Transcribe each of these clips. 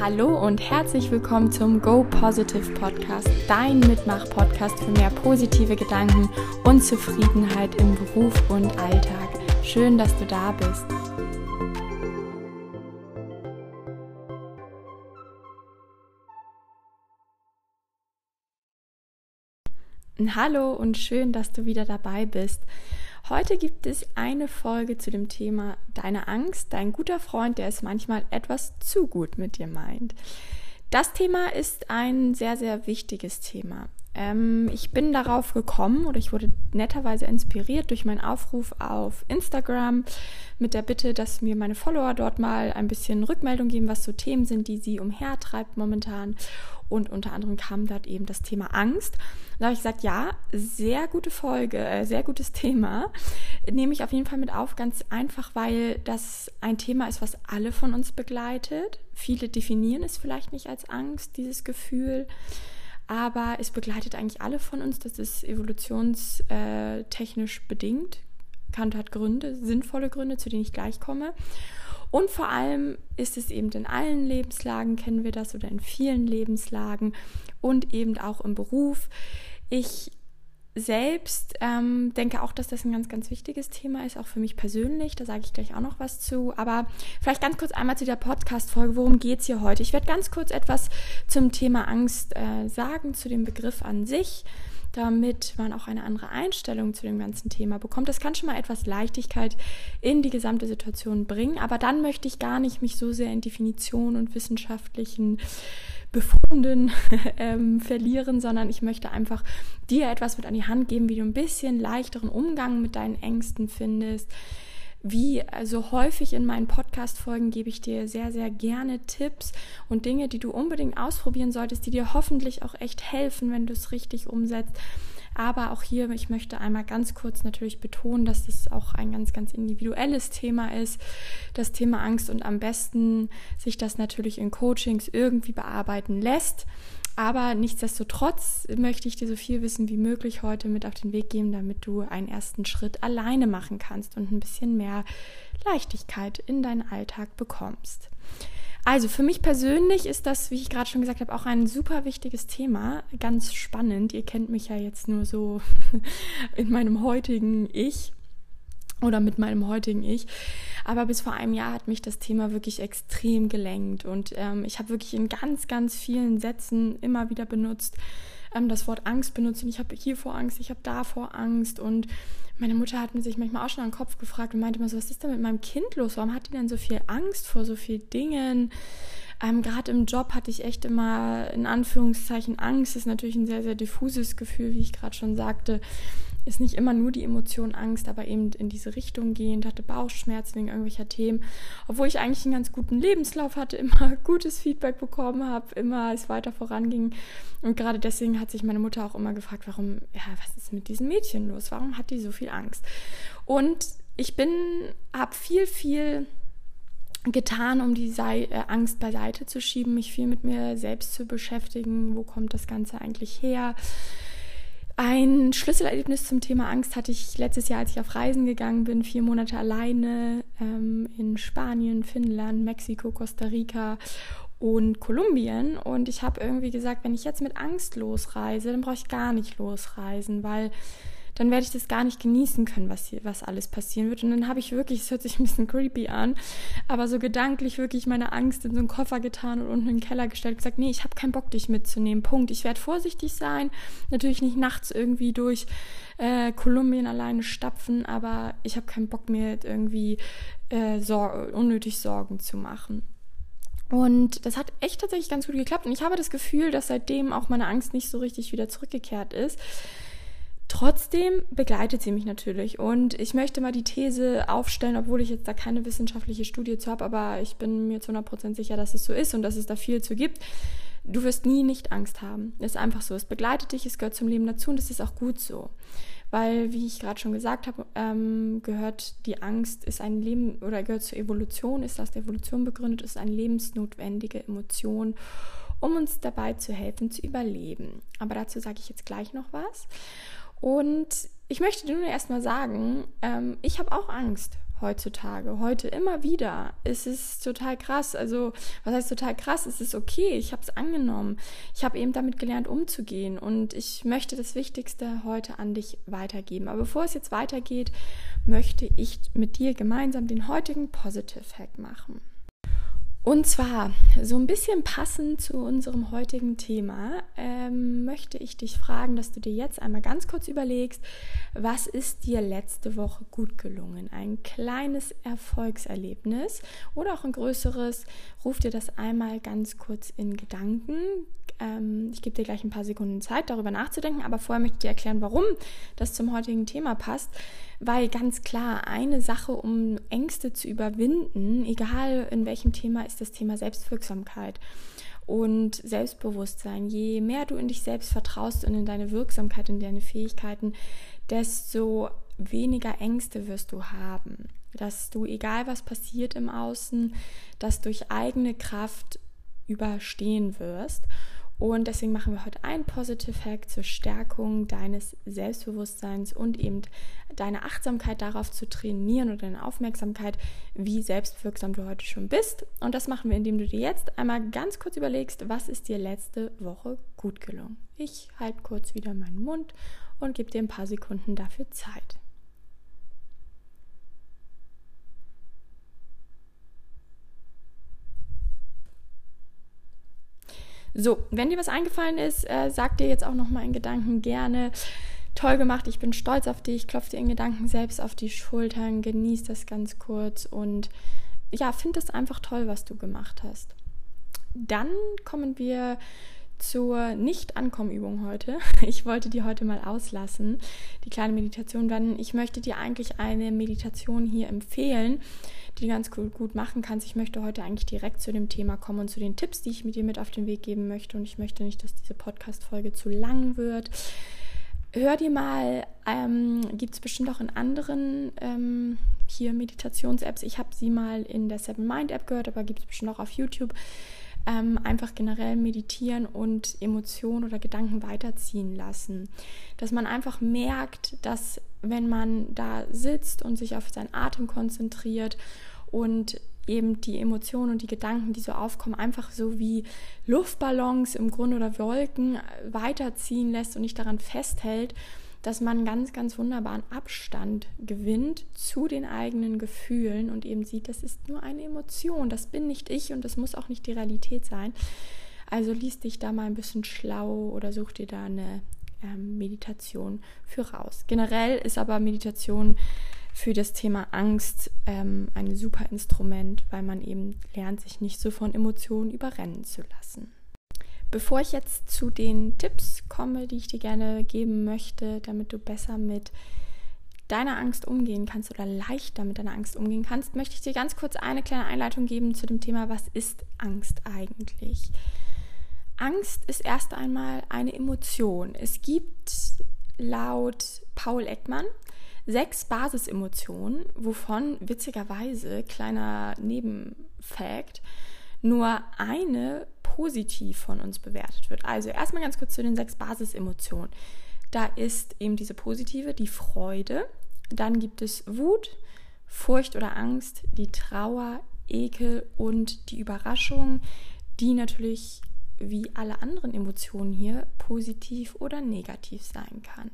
Hallo und herzlich willkommen zum Go Positive Podcast, dein Mitmach-Podcast für mehr positive Gedanken und Zufriedenheit im Beruf und Alltag. Schön, dass du da bist. Hallo und schön, dass du wieder dabei bist. Heute gibt es eine Folge zu dem Thema Deine Angst, dein guter Freund, der es manchmal etwas zu gut mit dir meint. Das Thema ist ein sehr, sehr wichtiges Thema. Ähm, ich bin darauf gekommen oder ich wurde netterweise inspiriert durch meinen Aufruf auf Instagram mit der Bitte, dass mir meine Follower dort mal ein bisschen Rückmeldung geben, was so Themen sind, die sie umhertreibt momentan. Und unter anderem kam dort eben das Thema Angst. Da habe ich gesagt, ja, sehr gute Folge, äh, sehr gutes Thema. Nehme ich auf jeden Fall mit auf, ganz einfach, weil das ein Thema ist, was alle von uns begleitet. Viele definieren es vielleicht nicht als Angst, dieses Gefühl aber es begleitet eigentlich alle von uns. Das ist evolutionstechnisch bedingt. Kant hat Gründe, sinnvolle Gründe, zu denen ich gleich komme. Und vor allem ist es eben in allen Lebenslagen, kennen wir das, oder in vielen Lebenslagen und eben auch im Beruf. Ich selbst ähm, denke auch, dass das ein ganz, ganz wichtiges Thema ist, auch für mich persönlich. Da sage ich gleich auch noch was zu. Aber vielleicht ganz kurz einmal zu der Podcast-Folge. Worum geht es hier heute? Ich werde ganz kurz etwas zum Thema Angst äh, sagen, zu dem Begriff an sich, damit man auch eine andere Einstellung zu dem ganzen Thema bekommt. Das kann schon mal etwas Leichtigkeit in die gesamte Situation bringen. Aber dann möchte ich gar nicht mich so sehr in Definition und wissenschaftlichen Befunden ähm, verlieren, sondern ich möchte einfach dir etwas mit an die Hand geben, wie du ein bisschen leichteren Umgang mit deinen Ängsten findest. Wie so häufig in meinen Podcast-Folgen gebe ich dir sehr, sehr gerne Tipps und Dinge, die du unbedingt ausprobieren solltest, die dir hoffentlich auch echt helfen, wenn du es richtig umsetzt. Aber auch hier, ich möchte einmal ganz kurz natürlich betonen, dass das auch ein ganz, ganz individuelles Thema ist, das Thema Angst und am besten sich das natürlich in Coachings irgendwie bearbeiten lässt. Aber nichtsdestotrotz möchte ich dir so viel Wissen wie möglich heute mit auf den Weg geben, damit du einen ersten Schritt alleine machen kannst und ein bisschen mehr Leichtigkeit in deinen Alltag bekommst. Also für mich persönlich ist das, wie ich gerade schon gesagt habe, auch ein super wichtiges Thema. Ganz spannend. Ihr kennt mich ja jetzt nur so in meinem heutigen Ich oder mit meinem heutigen Ich. Aber bis vor einem Jahr hat mich das Thema wirklich extrem gelenkt und ähm, ich habe wirklich in ganz, ganz vielen Sätzen immer wieder benutzt, ähm, das Wort Angst benutzt und ich habe hier vor Angst, ich habe da vor Angst und meine Mutter hat mir sich manchmal auch schon an den Kopf gefragt und meinte immer so, was ist denn mit meinem Kind los? Warum hat die denn so viel Angst vor so vielen Dingen? Ähm, Gerade im Job hatte ich echt immer in Anführungszeichen Angst. Das ist natürlich ein sehr, sehr diffuses Gefühl, wie ich gerade schon sagte. Ist nicht immer nur die Emotion Angst, aber eben in diese Richtung gehend, hatte Bauchschmerzen wegen irgendwelcher Themen. Obwohl ich eigentlich einen ganz guten Lebenslauf hatte, immer gutes Feedback bekommen habe, immer es weiter voranging. Und gerade deswegen hat sich meine Mutter auch immer gefragt, warum, ja, was ist mit diesem Mädchen los? Warum hat die so viel Angst? Und ich bin, habe viel, viel getan, um die Sei äh, Angst beiseite zu schieben, mich viel mit mir selbst zu beschäftigen. Wo kommt das Ganze eigentlich her? Ein Schlüsselerlebnis zum Thema Angst hatte ich letztes Jahr, als ich auf Reisen gegangen bin, vier Monate alleine ähm, in Spanien, Finnland, Mexiko, Costa Rica und Kolumbien. Und ich habe irgendwie gesagt, wenn ich jetzt mit Angst losreise, dann brauche ich gar nicht losreisen, weil dann werde ich das gar nicht genießen können, was hier, was alles passieren wird. Und dann habe ich wirklich, es hört sich ein bisschen creepy an, aber so gedanklich wirklich meine Angst in so einen Koffer getan und unten in den Keller gestellt, gesagt, nee, ich habe keinen Bock, dich mitzunehmen. Punkt. Ich werde vorsichtig sein, natürlich nicht nachts irgendwie durch äh, Kolumbien alleine stapfen, aber ich habe keinen Bock mehr irgendwie äh, Sor unnötig Sorgen zu machen. Und das hat echt tatsächlich ganz gut geklappt. Und ich habe das Gefühl, dass seitdem auch meine Angst nicht so richtig wieder zurückgekehrt ist. Trotzdem begleitet sie mich natürlich und ich möchte mal die These aufstellen, obwohl ich jetzt da keine wissenschaftliche Studie zu habe, aber ich bin mir zu 100% sicher, dass es so ist und dass es da viel zu gibt. Du wirst nie nicht Angst haben. Das ist einfach so. Es begleitet dich, es gehört zum Leben dazu und das ist auch gut so. Weil, wie ich gerade schon gesagt habe, ähm, gehört die Angst, ist ein Leben oder gehört zur Evolution, ist aus der Evolution begründet, ist eine lebensnotwendige Emotion, um uns dabei zu helfen, zu überleben. Aber dazu sage ich jetzt gleich noch was. Und ich möchte dir nur erstmal sagen, ähm, ich habe auch Angst heutzutage, heute immer wieder. Es ist total krass. Also, was heißt total krass? Es ist okay. Ich habe es angenommen. Ich habe eben damit gelernt, umzugehen. Und ich möchte das Wichtigste heute an dich weitergeben. Aber bevor es jetzt weitergeht, möchte ich mit dir gemeinsam den heutigen Positive Hack machen. Und zwar, so ein bisschen passend zu unserem heutigen Thema, ähm, möchte ich dich fragen, dass du dir jetzt einmal ganz kurz überlegst, was ist dir letzte Woche gut gelungen? Ein kleines Erfolgserlebnis oder auch ein größeres. Ruf dir das einmal ganz kurz in Gedanken. Ähm, ich gebe dir gleich ein paar Sekunden Zeit, darüber nachzudenken, aber vorher möchte ich dir erklären, warum das zum heutigen Thema passt. Weil ganz klar, eine Sache, um Ängste zu überwinden, egal in welchem Thema, ist das Thema Selbstwirksamkeit und Selbstbewusstsein. Je mehr du in dich selbst vertraust und in deine Wirksamkeit, in deine Fähigkeiten, desto weniger Ängste wirst du haben. Dass du, egal was passiert im Außen, das durch eigene Kraft überstehen wirst. Und deswegen machen wir heute einen Positive Hack zur Stärkung deines Selbstbewusstseins und eben deine Achtsamkeit darauf zu trainieren oder deine Aufmerksamkeit, wie selbstwirksam du heute schon bist. Und das machen wir, indem du dir jetzt einmal ganz kurz überlegst, was ist dir letzte Woche gut gelungen. Ich halte kurz wieder meinen Mund und gebe dir ein paar Sekunden dafür Zeit. So, wenn dir was eingefallen ist, äh, sag dir jetzt auch noch mal in Gedanken gerne. Toll gemacht, ich bin stolz auf dich, klopf dir in Gedanken selbst auf die Schultern, genieß das ganz kurz und ja, find es einfach toll, was du gemacht hast. Dann kommen wir zur Nicht-Ankommenübung heute. Ich wollte die heute mal auslassen, die kleine Meditation. Dann, ich möchte dir eigentlich eine Meditation hier empfehlen, die du ganz gut, gut machen kannst. Ich möchte heute eigentlich direkt zu dem Thema kommen und zu den Tipps, die ich mit dir mit auf den Weg geben möchte. Und ich möchte nicht, dass diese Podcast-Folge zu lang wird. Hör dir mal, ähm, gibt es bestimmt auch in anderen ähm, hier Meditations-Apps. Ich habe sie mal in der Seven Mind App gehört, aber gibt es bestimmt auch auf YouTube ähm, einfach generell meditieren und Emotionen oder Gedanken weiterziehen lassen. Dass man einfach merkt, dass wenn man da sitzt und sich auf seinen Atem konzentriert und eben die Emotionen und die Gedanken, die so aufkommen, einfach so wie Luftballons im Grunde oder Wolken weiterziehen lässt und nicht daran festhält, dass man ganz, ganz wunderbaren Abstand gewinnt zu den eigenen Gefühlen und eben sieht, das ist nur eine Emotion, das bin nicht ich und das muss auch nicht die Realität sein. Also liest dich da mal ein bisschen schlau oder such dir da eine ähm, Meditation für raus. Generell ist aber Meditation für das Thema Angst ähm, ein super Instrument, weil man eben lernt, sich nicht so von Emotionen überrennen zu lassen. Bevor ich jetzt zu den Tipps komme, die ich dir gerne geben möchte, damit du besser mit deiner Angst umgehen kannst oder leichter mit deiner Angst umgehen kannst, möchte ich dir ganz kurz eine kleine Einleitung geben zu dem Thema, was ist Angst eigentlich? Angst ist erst einmal eine Emotion. Es gibt laut Paul Ekman sechs Basisemotionen, wovon witzigerweise, kleiner Nebenfakt, nur eine positiv von uns bewertet wird. Also erstmal ganz kurz zu den sechs Basisemotionen. Da ist eben diese positive, die Freude, dann gibt es Wut, Furcht oder Angst, die Trauer, Ekel und die Überraschung, die natürlich wie alle anderen Emotionen hier positiv oder negativ sein kann.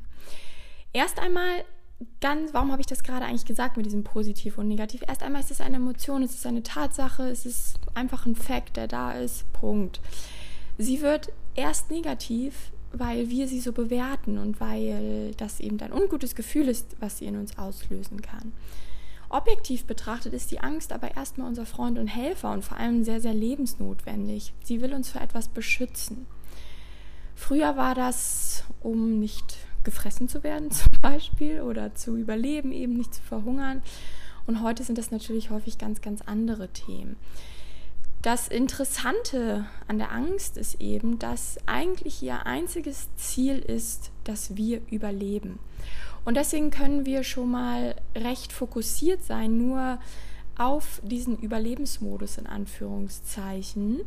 Erst einmal ganz, warum habe ich das gerade eigentlich gesagt mit diesem Positiv und Negativ? Erst einmal ist es eine Emotion, es ist eine Tatsache, es ist einfach ein Fakt, der da ist. Punkt. Sie wird erst negativ, weil wir sie so bewerten und weil das eben ein ungutes Gefühl ist, was sie in uns auslösen kann. Objektiv betrachtet ist die Angst aber erstmal unser Freund und Helfer und vor allem sehr, sehr lebensnotwendig. Sie will uns vor etwas beschützen. Früher war das, um nicht gefressen zu werden zum Beispiel oder zu überleben, eben nicht zu verhungern. Und heute sind das natürlich häufig ganz, ganz andere Themen. Das Interessante an der Angst ist eben, dass eigentlich ihr einziges Ziel ist, dass wir überleben. Und deswegen können wir schon mal recht fokussiert sein, nur auf diesen Überlebensmodus in Anführungszeichen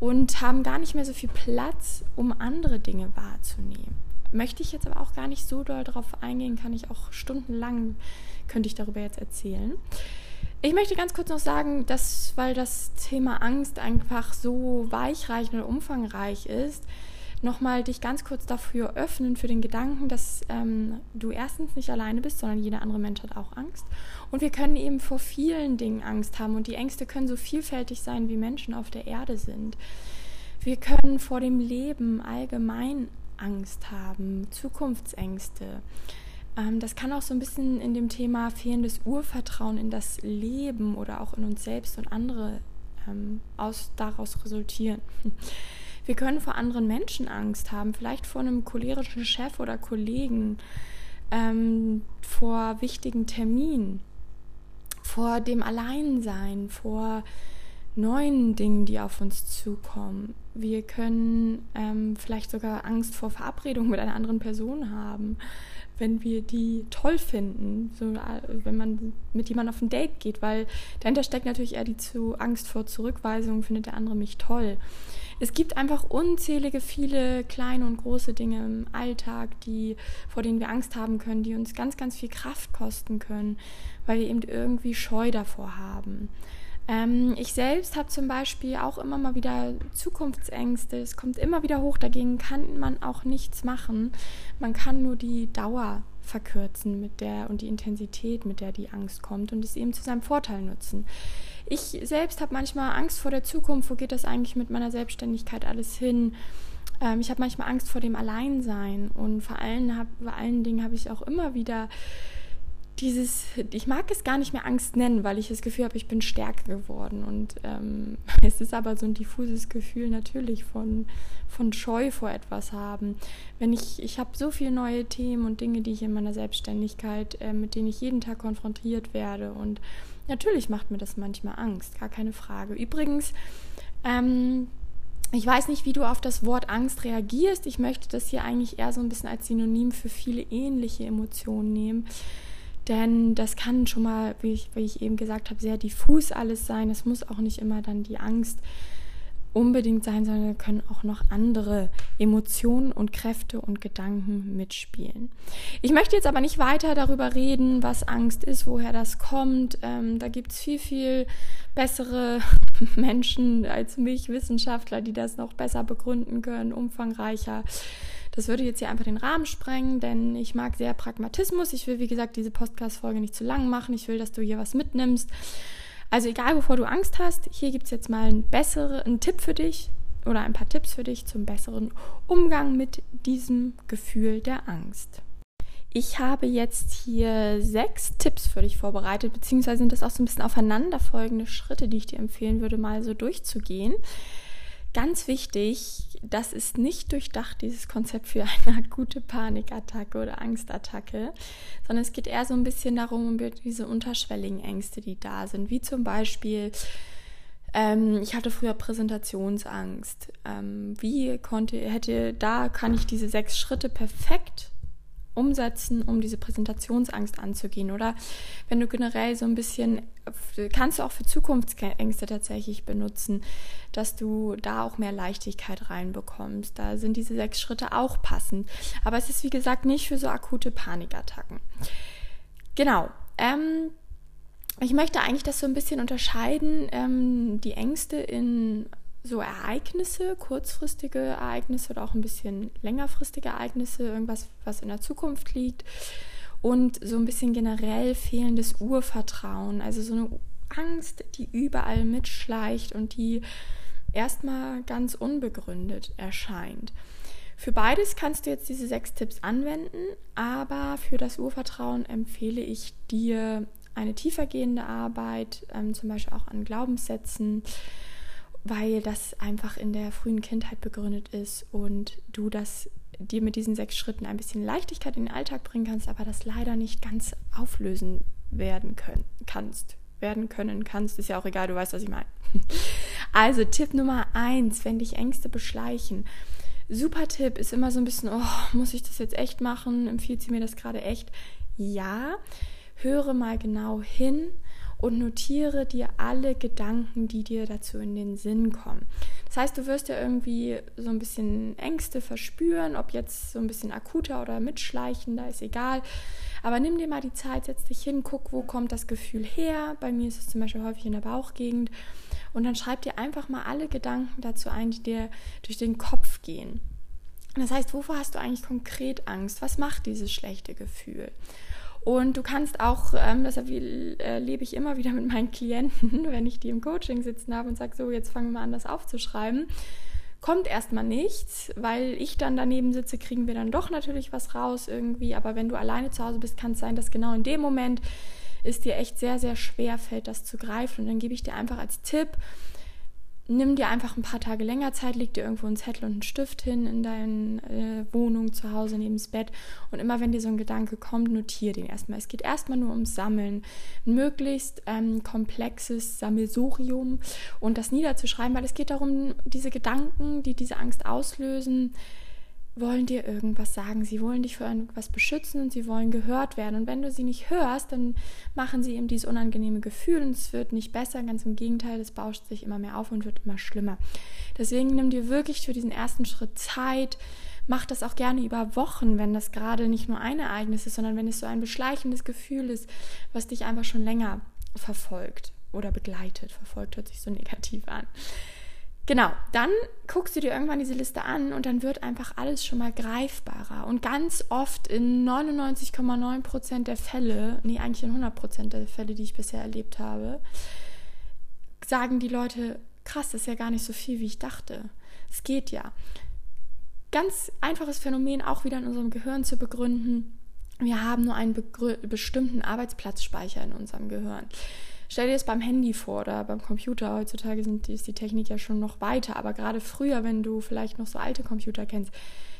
und haben gar nicht mehr so viel Platz, um andere Dinge wahrzunehmen möchte ich jetzt aber auch gar nicht so doll drauf eingehen, kann ich auch stundenlang, könnte ich darüber jetzt erzählen. Ich möchte ganz kurz noch sagen, dass, weil das Thema Angst einfach so weichreich und umfangreich ist, nochmal dich ganz kurz dafür öffnen, für den Gedanken, dass ähm, du erstens nicht alleine bist, sondern jeder andere Mensch hat auch Angst. Und wir können eben vor vielen Dingen Angst haben und die Ängste können so vielfältig sein, wie Menschen auf der Erde sind. Wir können vor dem Leben allgemein Angst haben, Zukunftsängste. Ähm, das kann auch so ein bisschen in dem Thema fehlendes Urvertrauen in das Leben oder auch in uns selbst und andere ähm, aus, daraus resultieren. Wir können vor anderen Menschen Angst haben, vielleicht vor einem cholerischen Chef oder Kollegen, ähm, vor wichtigen Terminen, vor dem Alleinsein, vor neuen Dingen, die auf uns zukommen. Wir können ähm, vielleicht sogar Angst vor Verabredungen mit einer anderen Person haben wenn wir die toll finden, so, äh, wenn man mit jemandem auf ein Date geht, weil dahinter steckt natürlich eher die zu Angst vor Zurückweisung, findet der andere mich toll. Es gibt einfach unzählige, viele kleine und große Dinge im Alltag, die, vor denen wir Angst haben können, die uns ganz, ganz viel Kraft kosten können, weil wir eben irgendwie Scheu davor haben. Ähm, ich selbst habe zum Beispiel auch immer mal wieder Zukunftsängste. Es kommt immer wieder hoch. Dagegen kann man auch nichts machen. Man kann nur die Dauer verkürzen mit der und die Intensität, mit der die Angst kommt und es eben zu seinem Vorteil nutzen. Ich selbst habe manchmal Angst vor der Zukunft. Wo geht das eigentlich mit meiner Selbstständigkeit alles hin? Ähm, ich habe manchmal Angst vor dem Alleinsein und vor allen, hab, vor allen Dingen habe ich auch immer wieder dieses, ich mag es gar nicht mehr Angst nennen, weil ich das Gefühl habe, ich bin stärker geworden. Und ähm, es ist aber so ein diffuses Gefühl natürlich von, von Scheu vor etwas haben. Wenn ich, ich habe so viele neue Themen und Dinge, die ich in meiner Selbstständigkeit, äh, mit denen ich jeden Tag konfrontiert werde. Und natürlich macht mir das manchmal Angst, gar keine Frage. Übrigens, ähm, ich weiß nicht, wie du auf das Wort Angst reagierst. Ich möchte das hier eigentlich eher so ein bisschen als Synonym für viele ähnliche Emotionen nehmen. Denn das kann schon mal, wie ich, wie ich eben gesagt habe, sehr diffus alles sein. Es muss auch nicht immer dann die Angst unbedingt sein, sondern können auch noch andere Emotionen und Kräfte und Gedanken mitspielen. Ich möchte jetzt aber nicht weiter darüber reden, was Angst ist, woher das kommt. Ähm, da gibt es viel, viel bessere Menschen als mich, Wissenschaftler, die das noch besser begründen können, umfangreicher. Das würde jetzt hier einfach den Rahmen sprengen, denn ich mag sehr Pragmatismus. Ich will, wie gesagt, diese Podcast-Folge nicht zu lang machen. Ich will, dass du hier was mitnimmst. Also egal, wovor du Angst hast, hier gibt es jetzt mal einen besseren einen Tipp für dich oder ein paar Tipps für dich zum besseren Umgang mit diesem Gefühl der Angst. Ich habe jetzt hier sechs Tipps für dich vorbereitet, beziehungsweise sind das auch so ein bisschen aufeinanderfolgende Schritte, die ich dir empfehlen würde, mal so durchzugehen. Ganz wichtig, das ist nicht durchdacht, dieses Konzept für eine akute Panikattacke oder Angstattacke, sondern es geht eher so ein bisschen darum, um diese unterschwelligen Ängste, die da sind, wie zum Beispiel, ähm, ich hatte früher Präsentationsangst. Ähm, wie konnte, hätte, da kann ich diese sechs Schritte perfekt umsetzen, um diese Präsentationsangst anzugehen? Oder wenn du generell so ein bisschen, kannst du auch für Zukunftsängste tatsächlich benutzen, dass du da auch mehr Leichtigkeit reinbekommst. Da sind diese sechs Schritte auch passend. Aber es ist, wie gesagt, nicht für so akute Panikattacken. Genau. Ähm, ich möchte eigentlich das so ein bisschen unterscheiden, ähm, die Ängste in so Ereignisse, kurzfristige Ereignisse oder auch ein bisschen längerfristige Ereignisse, irgendwas, was in der Zukunft liegt und so ein bisschen generell fehlendes Urvertrauen, also so eine Angst, die überall mitschleicht und die erstmal ganz unbegründet erscheint. Für beides kannst du jetzt diese sechs Tipps anwenden, aber für das Urvertrauen empfehle ich dir eine tiefergehende Arbeit, ähm, zum Beispiel auch an Glaubenssätzen, weil das einfach in der frühen Kindheit begründet ist und du das dir mit diesen sechs Schritten ein bisschen Leichtigkeit in den Alltag bringen kannst, aber das leider nicht ganz auflösen werden können, kannst. Werden können kannst, ist ja auch egal, du weißt, was ich meine. Also Tipp Nummer eins, wenn dich Ängste beschleichen. Super Tipp ist immer so ein bisschen, oh, muss ich das jetzt echt machen? Empfiehlt sie mir das gerade echt? Ja, höre mal genau hin und notiere dir alle Gedanken, die dir dazu in den Sinn kommen. Das heißt, du wirst ja irgendwie so ein bisschen Ängste verspüren, ob jetzt so ein bisschen akuter oder mitschleichender, ist egal. Aber nimm dir mal die Zeit, setz dich hin, guck, wo kommt das Gefühl her. Bei mir ist es zum Beispiel häufig in der Bauchgegend. Und dann schreib dir einfach mal alle Gedanken dazu ein, die dir durch den Kopf gehen. Das heißt, wovor hast du eigentlich konkret Angst? Was macht dieses schlechte Gefühl? Und du kannst auch, ähm, das erlebe ich immer wieder mit meinen Klienten, wenn ich die im Coaching sitzen habe und sage, so, jetzt fangen wir an, das aufzuschreiben. Kommt erstmal nichts, weil ich dann daneben sitze, kriegen wir dann doch natürlich was raus irgendwie. Aber wenn du alleine zu Hause bist, kann es sein, dass genau in dem Moment es dir echt sehr, sehr schwer fällt, das zu greifen. Und dann gebe ich dir einfach als Tipp, nimm dir einfach ein paar Tage länger Zeit, leg dir irgendwo einen Zettel und einen Stift hin in deiner äh, Wohnung zu Hause neben das Bett und immer wenn dir so ein Gedanke kommt, notiere den erstmal. Es geht erstmal nur ums Sammeln, ein möglichst ähm, komplexes Sammelsurium und das niederzuschreiben, weil es geht darum, diese Gedanken, die diese Angst auslösen, wollen dir irgendwas sagen. Sie wollen dich vor irgendwas beschützen und sie wollen gehört werden. Und wenn du sie nicht hörst, dann machen sie eben dieses unangenehme Gefühl und es wird nicht besser. Ganz im Gegenteil, es bauscht sich immer mehr auf und wird immer schlimmer. Deswegen nimm dir wirklich für diesen ersten Schritt Zeit. Mach das auch gerne über Wochen, wenn das gerade nicht nur ein Ereignis ist, sondern wenn es so ein beschleichendes Gefühl ist, was dich einfach schon länger verfolgt oder begleitet. Verfolgt hört sich so negativ an. Genau, dann guckst du dir irgendwann diese Liste an und dann wird einfach alles schon mal greifbarer. Und ganz oft in 99,9% der Fälle, nee, eigentlich in 100% der Fälle, die ich bisher erlebt habe, sagen die Leute, krass, das ist ja gar nicht so viel, wie ich dachte. Es geht ja. Ganz einfaches Phänomen auch wieder in unserem Gehirn zu begründen. Wir haben nur einen bestimmten Arbeitsplatzspeicher in unserem Gehirn. Stell dir das beim Handy vor oder beim Computer. Heutzutage sind, ist die Technik ja schon noch weiter, aber gerade früher, wenn du vielleicht noch so alte Computer kennst,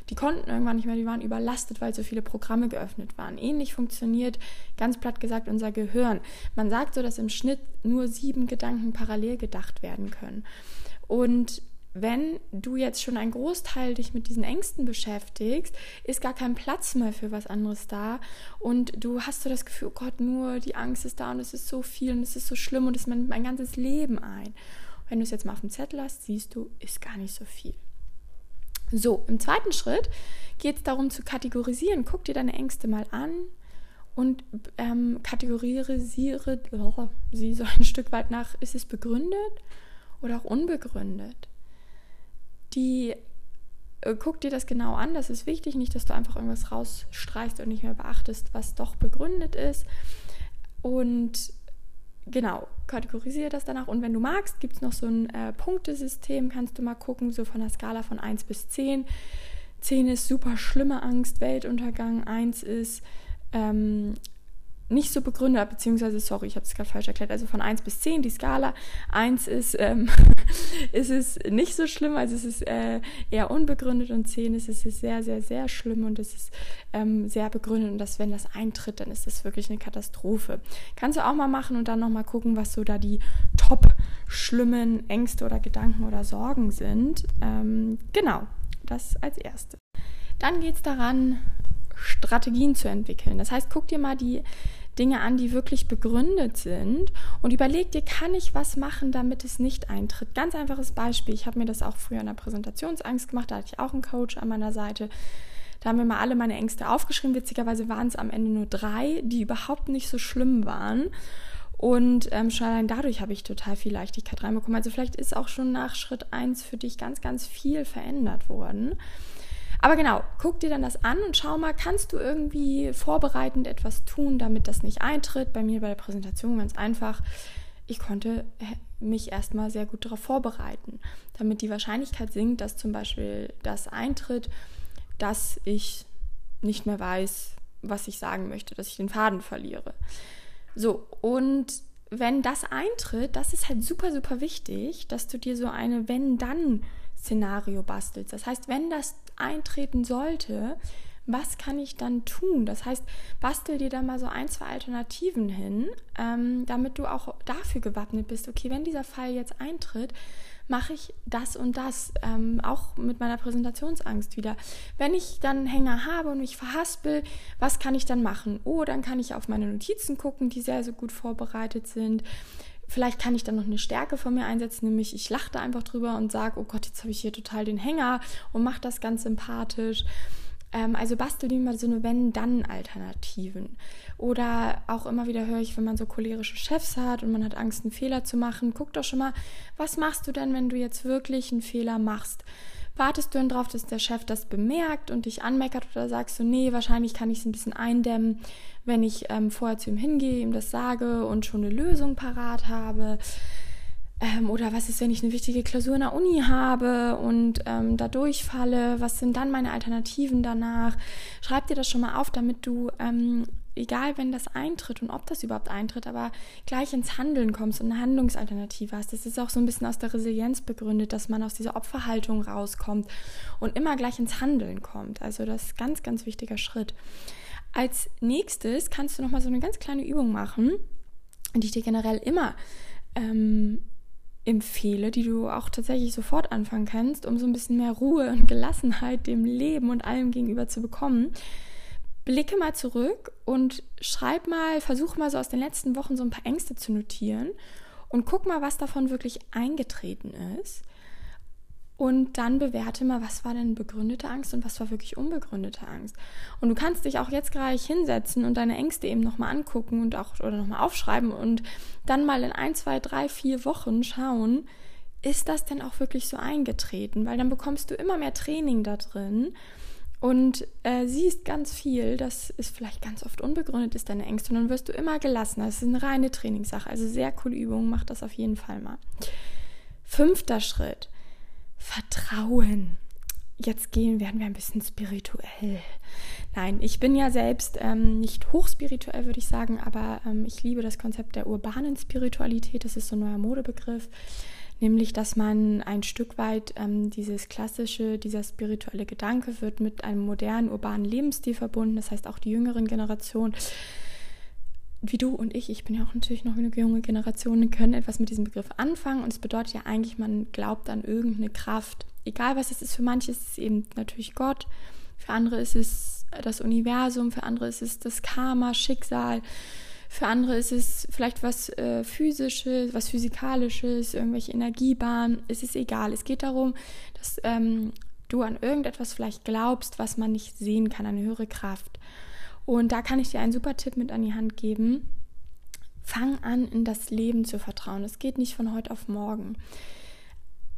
die konnten irgendwann nicht mehr, die waren überlastet, weil so viele Programme geöffnet waren. Ähnlich funktioniert, ganz platt gesagt, unser Gehirn. Man sagt so, dass im Schnitt nur sieben Gedanken parallel gedacht werden können. Und wenn du jetzt schon einen Großteil dich mit diesen Ängsten beschäftigst, ist gar kein Platz mehr für was anderes da und du hast so das Gefühl, oh Gott, nur die Angst ist da und es ist so viel und es ist so schlimm und es nimmt mein ganzes Leben ein. Wenn du es jetzt mal auf dem Zettel hast, siehst du, ist gar nicht so viel. So, im zweiten Schritt geht es darum zu kategorisieren. Guck dir deine Ängste mal an und ähm, kategorisiere oh, sie so ein Stück weit nach, ist es begründet oder auch unbegründet? Die äh, guck dir das genau an, das ist wichtig, nicht, dass du einfach irgendwas rausstreichst und nicht mehr beachtest, was doch begründet ist. Und genau, kategorisiere das danach. Und wenn du magst, gibt es noch so ein äh, Punktesystem, kannst du mal gucken, so von der Skala von 1 bis 10. 10 ist super schlimme Angst, Weltuntergang, 1 ist ähm, nicht so begründet, beziehungsweise, sorry, ich habe es gerade falsch erklärt, also von 1 bis 10 die Skala. 1 ist, ähm, ist es nicht so schlimm, also es ist äh, eher unbegründet und 10 ist es ist sehr, sehr, sehr schlimm und es ist ähm, sehr begründet und dass, wenn das eintritt, dann ist das wirklich eine Katastrophe. Kannst du auch mal machen und dann nochmal gucken, was so da die top schlimmen Ängste oder Gedanken oder Sorgen sind. Ähm, genau, das als erstes. Dann geht es daran, Strategien zu entwickeln. Das heißt, guck dir mal die Dinge an, die wirklich begründet sind und überleg dir, kann ich was machen, damit es nicht eintritt. Ganz einfaches Beispiel. Ich habe mir das auch früher in der Präsentationsangst gemacht, da hatte ich auch einen Coach an meiner Seite. Da haben wir mal alle meine Ängste aufgeschrieben. Witzigerweise waren es am Ende nur drei, die überhaupt nicht so schlimm waren. Und ähm, schon allein dadurch habe ich total viel Leichtigkeit reinbekommen. Also vielleicht ist auch schon nach Schritt eins für dich ganz, ganz viel verändert worden. Aber genau, guck dir dann das an und schau mal, kannst du irgendwie vorbereitend etwas tun, damit das nicht eintritt? Bei mir bei der Präsentation ganz einfach. Ich konnte mich erstmal sehr gut darauf vorbereiten, damit die Wahrscheinlichkeit sinkt, dass zum Beispiel das eintritt, dass ich nicht mehr weiß, was ich sagen möchte, dass ich den Faden verliere. So, und wenn das eintritt, das ist halt super, super wichtig, dass du dir so eine Wenn-Dann- Szenario bastelst. Das heißt, wenn das eintreten sollte, was kann ich dann tun? Das heißt, bastel dir da mal so ein, zwei Alternativen hin, ähm, damit du auch dafür gewappnet bist. Okay, wenn dieser Fall jetzt eintritt, mache ich das und das, ähm, auch mit meiner Präsentationsangst wieder. Wenn ich dann einen Hänger habe und mich verhaspel, was kann ich dann machen? Oh, dann kann ich auf meine Notizen gucken, die sehr, sehr gut vorbereitet sind. Vielleicht kann ich dann noch eine Stärke von mir einsetzen, nämlich ich lache da einfach drüber und sage, oh Gott, jetzt habe ich hier total den Hänger und mache das ganz sympathisch. Ähm, also bastel dir mal so eine Wenn-Dann-Alternativen. Oder auch immer wieder höre ich, wenn man so cholerische Chefs hat und man hat Angst, einen Fehler zu machen, guck doch schon mal, was machst du denn, wenn du jetzt wirklich einen Fehler machst? Wartest du dann drauf, dass der Chef das bemerkt und dich anmeckert oder sagst du, nee, wahrscheinlich kann ich es ein bisschen eindämmen, wenn ich ähm, vorher zu ihm hingehe, ihm das sage und schon eine Lösung parat habe? Ähm, oder was ist, wenn ich eine wichtige Klausur in der Uni habe und ähm, da durchfalle? Was sind dann meine Alternativen danach? Schreib dir das schon mal auf, damit du, ähm, egal wenn das eintritt und ob das überhaupt eintritt, aber gleich ins Handeln kommst und eine Handlungsalternative hast. Das ist auch so ein bisschen aus der Resilienz begründet, dass man aus dieser Opferhaltung rauskommt und immer gleich ins Handeln kommt. Also das ist ein ganz, ganz wichtiger Schritt. Als nächstes kannst du nochmal so eine ganz kleine Übung machen, die ich dir generell immer ähm, empfehle, die du auch tatsächlich sofort anfangen kannst, um so ein bisschen mehr Ruhe und Gelassenheit dem Leben und allem gegenüber zu bekommen. Blicke mal zurück und schreib mal, versuch mal so aus den letzten Wochen so ein paar Ängste zu notieren und guck mal, was davon wirklich eingetreten ist. Und dann bewerte mal, was war denn begründete Angst und was war wirklich unbegründete Angst. Und du kannst dich auch jetzt gleich hinsetzen und deine Ängste eben nochmal angucken und auch oder nochmal aufschreiben und dann mal in ein, zwei, drei, vier Wochen schauen, ist das denn auch wirklich so eingetreten? Weil dann bekommst du immer mehr Training da drin und äh, siehst ganz viel, das ist vielleicht ganz oft unbegründet ist, deine Ängste. Und dann wirst du immer gelassener. Das ist eine reine Trainingssache. Also sehr coole Übung, mach das auf jeden Fall mal. Fünfter Schritt Vertrauen. Jetzt gehen werden wir ein bisschen spirituell. Nein, ich bin ja selbst ähm, nicht hochspirituell, würde ich sagen, aber ähm, ich liebe das Konzept der urbanen Spiritualität. Das ist so ein neuer Modebegriff, nämlich, dass man ein Stück weit ähm, dieses klassische, dieser spirituelle Gedanke wird mit einem modernen urbanen Lebensstil verbunden. Das heißt, auch die jüngeren Generationen wie du und ich, ich bin ja auch natürlich noch eine junge Generation, können etwas mit diesem Begriff anfangen. Und es bedeutet ja eigentlich, man glaubt an irgendeine Kraft. Egal was es ist, für manche ist es eben natürlich Gott, für andere ist es das Universum, für andere ist es das Karma, Schicksal, für andere ist es vielleicht was äh, Physisches, was Physikalisches, irgendwelche Energiebahnen. Es ist egal. Es geht darum, dass ähm, du an irgendetwas vielleicht glaubst, was man nicht sehen kann, eine höhere Kraft. Und da kann ich dir einen super Tipp mit an die Hand geben. Fang an, in das Leben zu vertrauen. Es geht nicht von heute auf morgen.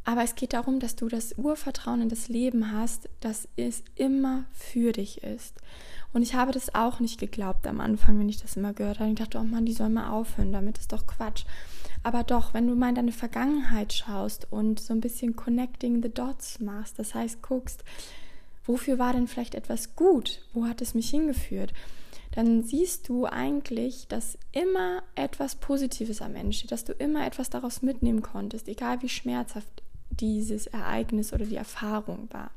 Aber es geht darum, dass du das Urvertrauen in das Leben hast, dass es immer für dich ist. Und ich habe das auch nicht geglaubt am Anfang, wenn ich das immer gehört habe. Ich dachte, oh Mann, die sollen mal aufhören, damit ist doch Quatsch. Aber doch, wenn du mal in deine Vergangenheit schaust und so ein bisschen Connecting the Dots machst, das heißt, guckst, wofür war denn vielleicht etwas gut? Wo hat es mich hingeführt? Dann siehst du eigentlich, dass immer etwas Positives am Ende steht, dass du immer etwas daraus mitnehmen konntest, egal wie schmerzhaft dieses Ereignis oder die Erfahrung war.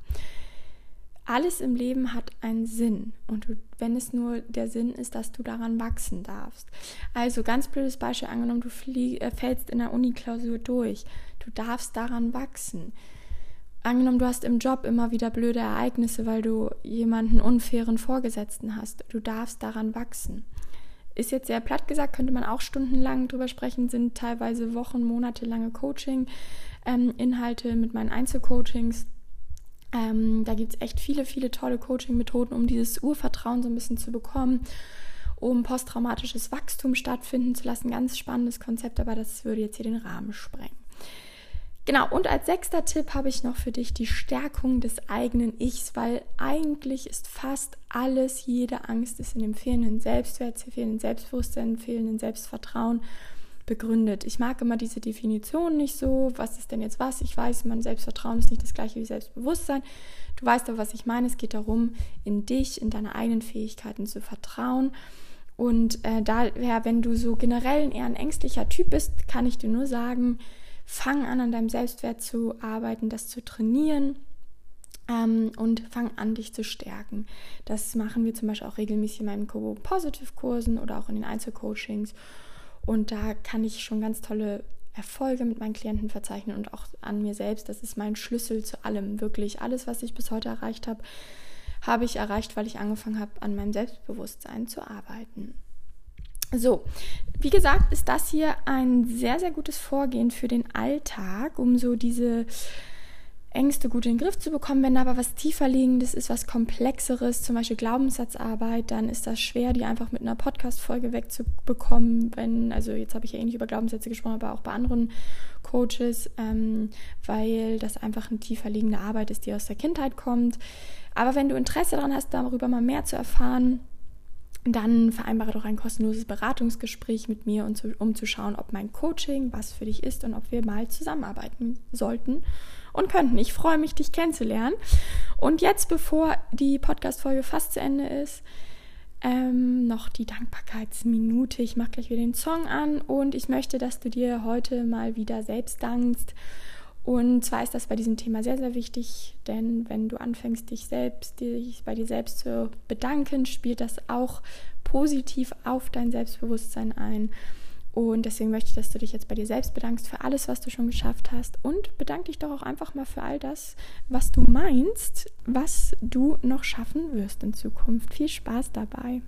Alles im Leben hat einen Sinn und du, wenn es nur der Sinn ist, dass du daran wachsen darfst. Also ganz blödes Beispiel angenommen, du flieg, äh, fällst in der Uni-Klausur durch. Du darfst daran wachsen angenommen, du hast im Job immer wieder blöde Ereignisse, weil du jemanden unfairen Vorgesetzten hast. Du darfst daran wachsen. Ist jetzt sehr platt gesagt, könnte man auch stundenlang drüber sprechen, sind teilweise Wochen, Monate lange Coaching-Inhalte ähm, mit meinen Einzelcoachings. Ähm, da gibt es echt viele, viele tolle Coaching-Methoden, um dieses Urvertrauen so ein bisschen zu bekommen, um posttraumatisches Wachstum stattfinden zu lassen. Ganz spannendes Konzept, aber das würde jetzt hier den Rahmen sprengen. Genau, und als sechster Tipp habe ich noch für dich die Stärkung des eigenen Ichs, weil eigentlich ist fast alles, jede Angst ist in dem fehlenden Selbstwert, fehlenden Selbstbewusstsein, fehlenden Selbstvertrauen begründet. Ich mag immer diese Definition nicht so, was ist denn jetzt was? Ich weiß, mein Selbstvertrauen ist nicht das gleiche wie Selbstbewusstsein. Du weißt aber, was ich meine. Es geht darum, in dich, in deine eigenen Fähigkeiten zu vertrauen. Und äh, daher, wenn du so generell eher ein ängstlicher Typ bist, kann ich dir nur sagen, Fang an, an deinem Selbstwert zu arbeiten, das zu trainieren. ähm, und fang an, dich zu stärken. Das machen wir zum Beispiel auch regelmäßig in meinen Co-Positive-Kursen oder auch in den Einzelcoachings. Und da kann ich schon ganz tolle Erfolge mit meinen Klienten verzeichnen und auch an mir selbst. Das ist mein Schlüssel zu allem. Wirklich alles, was ich bis heute erreicht habe, habe ich erreicht, weil ich angefangen habe, an meinem Selbstbewusstsein zu arbeiten. So, wie gesagt, ist das hier ein sehr, sehr gutes Vorgehen für den Alltag, um so diese Ängste gut in den Griff zu bekommen. Wenn aber was tiefer liegendes ist, was komplexeres, zum Beispiel Glaubenssatzarbeit, dann ist das schwer, die einfach mit einer Podcast-Folge wegzubekommen. Wenn, also jetzt habe ich ja eh nicht über Glaubenssätze gesprochen, aber auch bei anderen Coaches, ähm, weil das einfach eine tiefer liegende Arbeit ist, die aus der Kindheit kommt. Aber wenn du Interesse daran hast, darüber mal mehr zu erfahren, dann vereinbare doch ein kostenloses Beratungsgespräch mit mir, um zu schauen, ob mein Coaching was für dich ist und ob wir mal zusammenarbeiten sollten und könnten. Ich freue mich, dich kennenzulernen. Und jetzt, bevor die Podcast-Folge fast zu Ende ist, ähm, noch die Dankbarkeitsminute. Ich mache gleich wieder den Song an und ich möchte, dass du dir heute mal wieder selbst dankst. Und zwar ist das bei diesem Thema sehr, sehr wichtig, denn wenn du anfängst, dich selbst, dich bei dir selbst zu bedanken, spielt das auch positiv auf dein Selbstbewusstsein ein. Und deswegen möchte ich, dass du dich jetzt bei dir selbst bedankst für alles, was du schon geschafft hast. Und bedank dich doch auch einfach mal für all das, was du meinst, was du noch schaffen wirst in Zukunft. Viel Spaß dabei.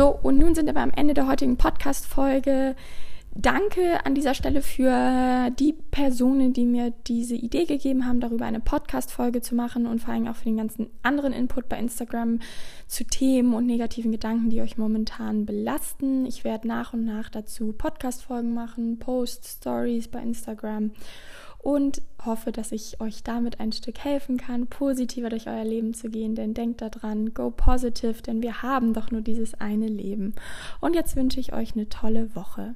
So, und nun sind wir am Ende der heutigen Podcast-Folge. Danke an dieser Stelle für die Personen, die mir diese Idee gegeben haben, darüber eine Podcast-Folge zu machen und vor allem auch für den ganzen anderen Input bei Instagram zu Themen und negativen Gedanken, die euch momentan belasten. Ich werde nach und nach dazu Podcast-Folgen machen, Posts, Stories bei Instagram und hoffe, dass ich euch damit ein Stück helfen kann, positiver durch euer Leben zu gehen. Denn denkt daran, go positive, denn wir haben doch nur dieses eine Leben. Und jetzt wünsche ich euch eine tolle Woche.